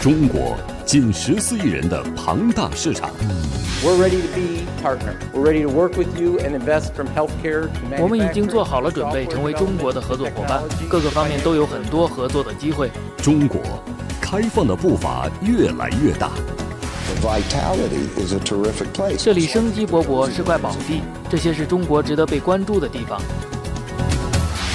中国近十四亿人的庞大市场。We're ready to be partner. We're ready to work with you and invest from healthcare 我们已经做好了准备，成为中国的合作伙伴，各个方面都有很多合作的机会。中国开放的步伐越来越大。Vitality is a terrific place. 这里生机勃勃，是块宝地，这些是中国值得被关注的地方。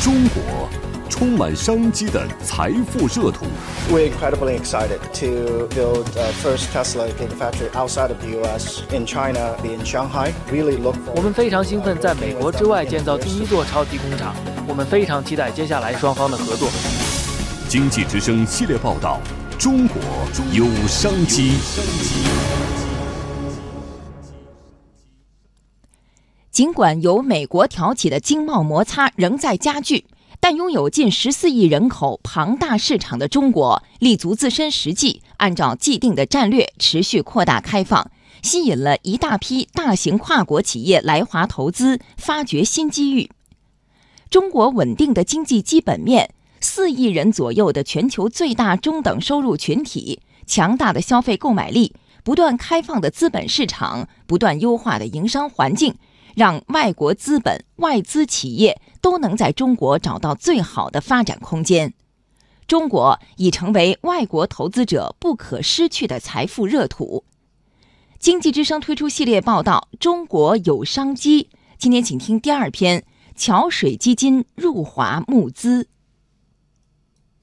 中国充满商机的财富热土。We're incredibly excited to build uh, first Tesla Gigafactory outside of the U.S. in China, in Shanghai. Really look 我.们非常兴奋，在美国之外建造第一座超级工厂。我们非常期待接下来双方的合作。经济之声系列报道：中国有商机。尽管由美国挑起的经贸摩擦仍在加剧，但拥有近十四亿人口庞大市场的中国，立足自身实际，按照既定的战略持续扩大开放，吸引了一大批大型跨国企业来华投资，发掘新机遇。中国稳定的经济基本面，四亿人左右的全球最大中等收入群体，强大的消费购买力，不断开放的资本市场，不断优化的营商环境。让外国资本、外资企业都能在中国找到最好的发展空间。中国已成为外国投资者不可失去的财富热土。经济之声推出系列报道《中国有商机》，今天请听第二篇：桥水基金入华募资。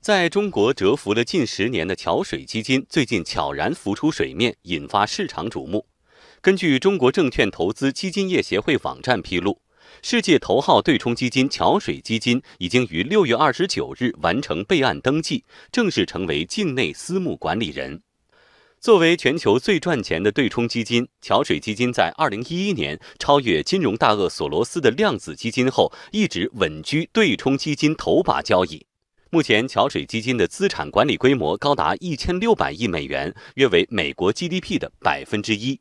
在中国蛰伏了近十年的桥水基金，最近悄然浮出水面，引发市场瞩目。根据中国证券投资基金业协会网站披露，世界头号对冲基金桥水基金已经于六月二十九日完成备案登记，正式成为境内私募管理人。作为全球最赚钱的对冲基金，桥水基金在二零一一年超越金融大鳄索罗斯的量子基金后，一直稳居对冲基金头把交椅。目前，桥水基金的资产管理规模高达一千六百亿美元，约为美国 GDP 的百分之一。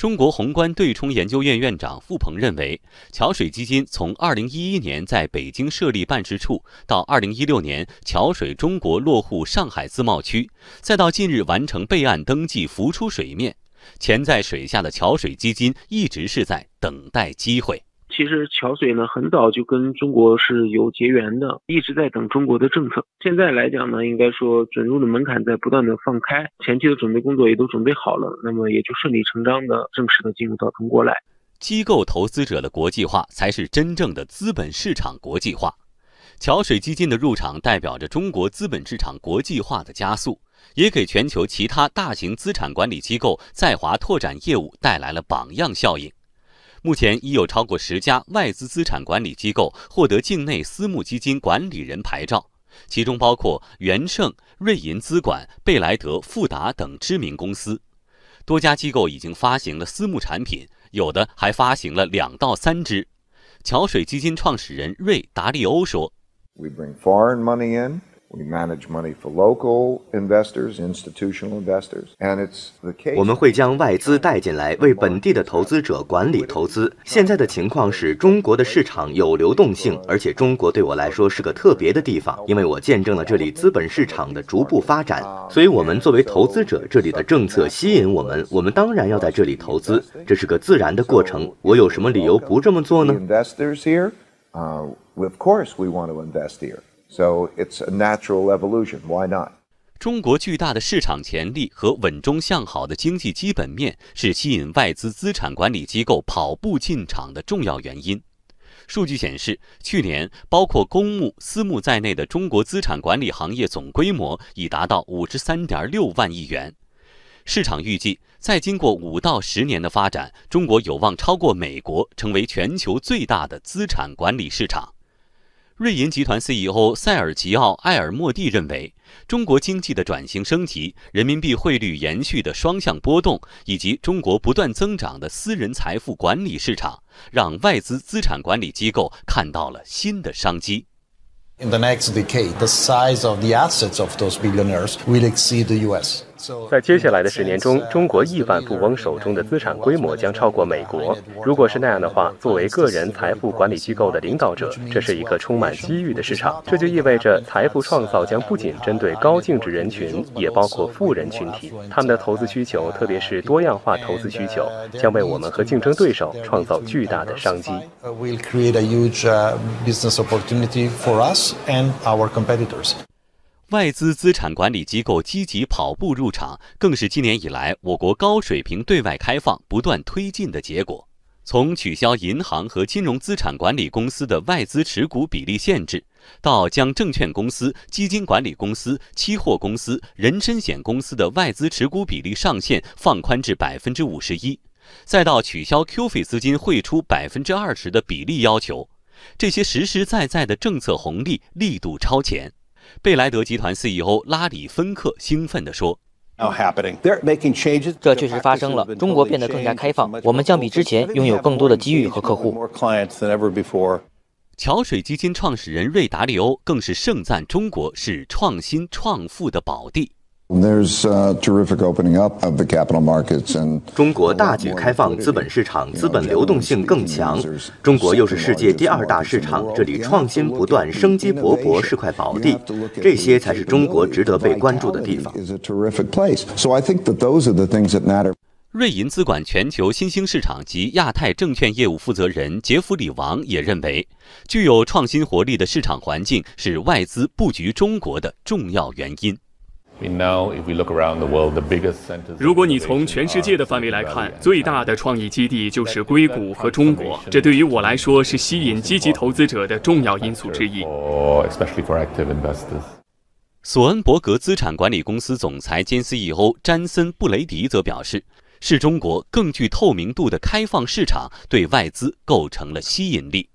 中国宏观对冲研究院院长付鹏认为，桥水基金从2011年在北京设立办事处，到2016年桥水中国落户上海自贸区，再到近日完成备案登记浮出水面，潜在水下的桥水基金一直是在等待机会。其实桥水呢，很早就跟中国是有结缘的，一直在等中国的政策。现在来讲呢，应该说准入的门槛在不断的放开，前期的准备工作也都准备好了，那么也就顺理成章的正式的进入到中国来。机构投资者的国际化，才是真正的资本市场国际化。桥水基金的入场，代表着中国资本市场国际化的加速，也给全球其他大型资产管理机构在华拓展业务带来了榜样效应。目前已有超过十家外资资产管理机构获得境内私募基金管理人牌照，其中包括元盛、瑞银资管、贝莱德、富达等知名公司。多家机构已经发行了私募产品，有的还发行了两到三支。桥水基金创始人瑞达利欧说 We bring foreign money in. We manage money for local investors, institutional investors, and it's the case. 我们会将外资带进来，为本地的投资者管理投资。现在的情况是中国的市场有流动性，而且中国对我来说是个特别的地方，因为我见证了这里资本市场的逐步发展。所以，我们作为投资者，这里的政策吸引我们，我们当然要在这里投资，这是个自然的过程。我有什么理由不这么做呢？So it's a natural evolution. Why not? 中国巨大的市场潜力和稳中向好的经济基本面是吸引外资资产管理机构跑步进场的重要原因。数据显示，去年包括公募、私募在内的中国资产管理行业总规模已达到五十三点六万亿元。市场预计，再经过五到十年的发展，中国有望超过美国，成为全球最大的资产管理市场。瑞银集团 CEO 塞尔吉奥·埃尔莫蒂认为，中国经济的转型升级、人民币汇率延续的双向波动，以及中国不断增长的私人财富管理市场，让外资资产管理机构看到了新的商机。In the next decade, the size of the assets of those billionaires will exceed the US. 在接下来的十年中，中国亿万富翁手中的资产规模将超过美国。如果是那样的话，作为个人财富管理机构的领导者，这是一个充满机遇的市场。这就意味着财富创造将不仅针对高净值人群，也包括富人群体。他们的投资需求，特别是多样化投资需求，将为我们和竞争对手创造巨大的商机。外资资产管理机构积极跑步入场，更是今年以来我国高水平对外开放不断推进的结果。从取消银行和金融资产管理公司的外资持股比例限制，到将证券公司、基金管理公司、期货公司、人身险公司的外资持股比例上限放宽至百分之五十一，再到取消 QF 资金汇出百分之二十的比例要求，这些实实在在的政策红利力度超前。贝莱德集团 CEO 拉里·芬克兴奋地说：“这确实发生了，中国变得更加开放，我们将比之前拥有更多的机遇和客户。”桥水基金创始人瑞达利欧更是盛赞中国是创新创富的宝地。中国大举开放资本市场，资本流动性更强。中国又是世界第二大市场，这里创新不断，生机勃勃，是块宝地。这些才是中国值得被关注的地方。瑞银资管全球新兴市场及亚太证券业务负责人杰弗里·王也认为，具有创新活力的市场环境是外资布局中国的重要原因。如果你从全世界的范围来看，最大的创意基地就是硅谷和中国，这对于我来说是吸引积极投资者的重要因素之一。索恩伯格资产管理公司总裁兼 CEO 詹森·布雷迪则表示，是中国更具透明度的开放市场对外资构成了吸引力。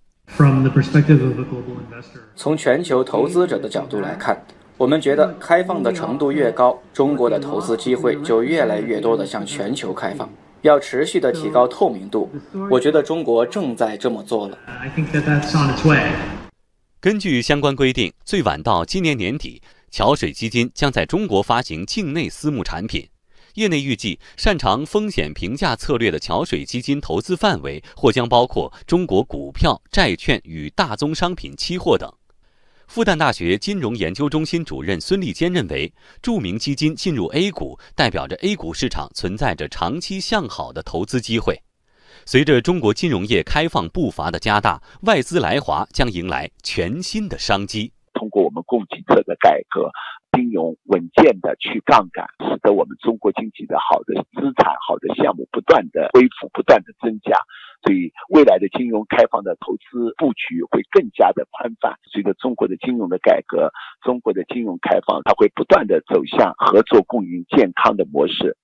从全球投资者的角度来看。我们觉得开放的程度越高，中国的投资机会就越来越多的向全球开放。要持续的提高透明度，我觉得中国正在这么做了。根据相关规定，最晚到今年年底，桥水基金将在中国发行境内私募产品。业内预计，擅长风险评价策略的桥水基金投资范围或将包括中国股票、债券与大宗商品期货等。复旦大学金融研究中心主任孙立坚认为，著名基金进入 A 股，代表着 A 股市场存在着长期向好的投资机会。随着中国金融业开放步伐的加大，外资来华将迎来全新的商机。通过我们供给侧的改革。金融稳健的去杠杆，使得我们中国经济的好的资产、好的项目不断的恢复、不断的增加，所以未来的金融开放的投资布局会更加的宽泛。随着中国的金融的改革，中国的金融开放，它会不断的走向合作共赢、健康的模式。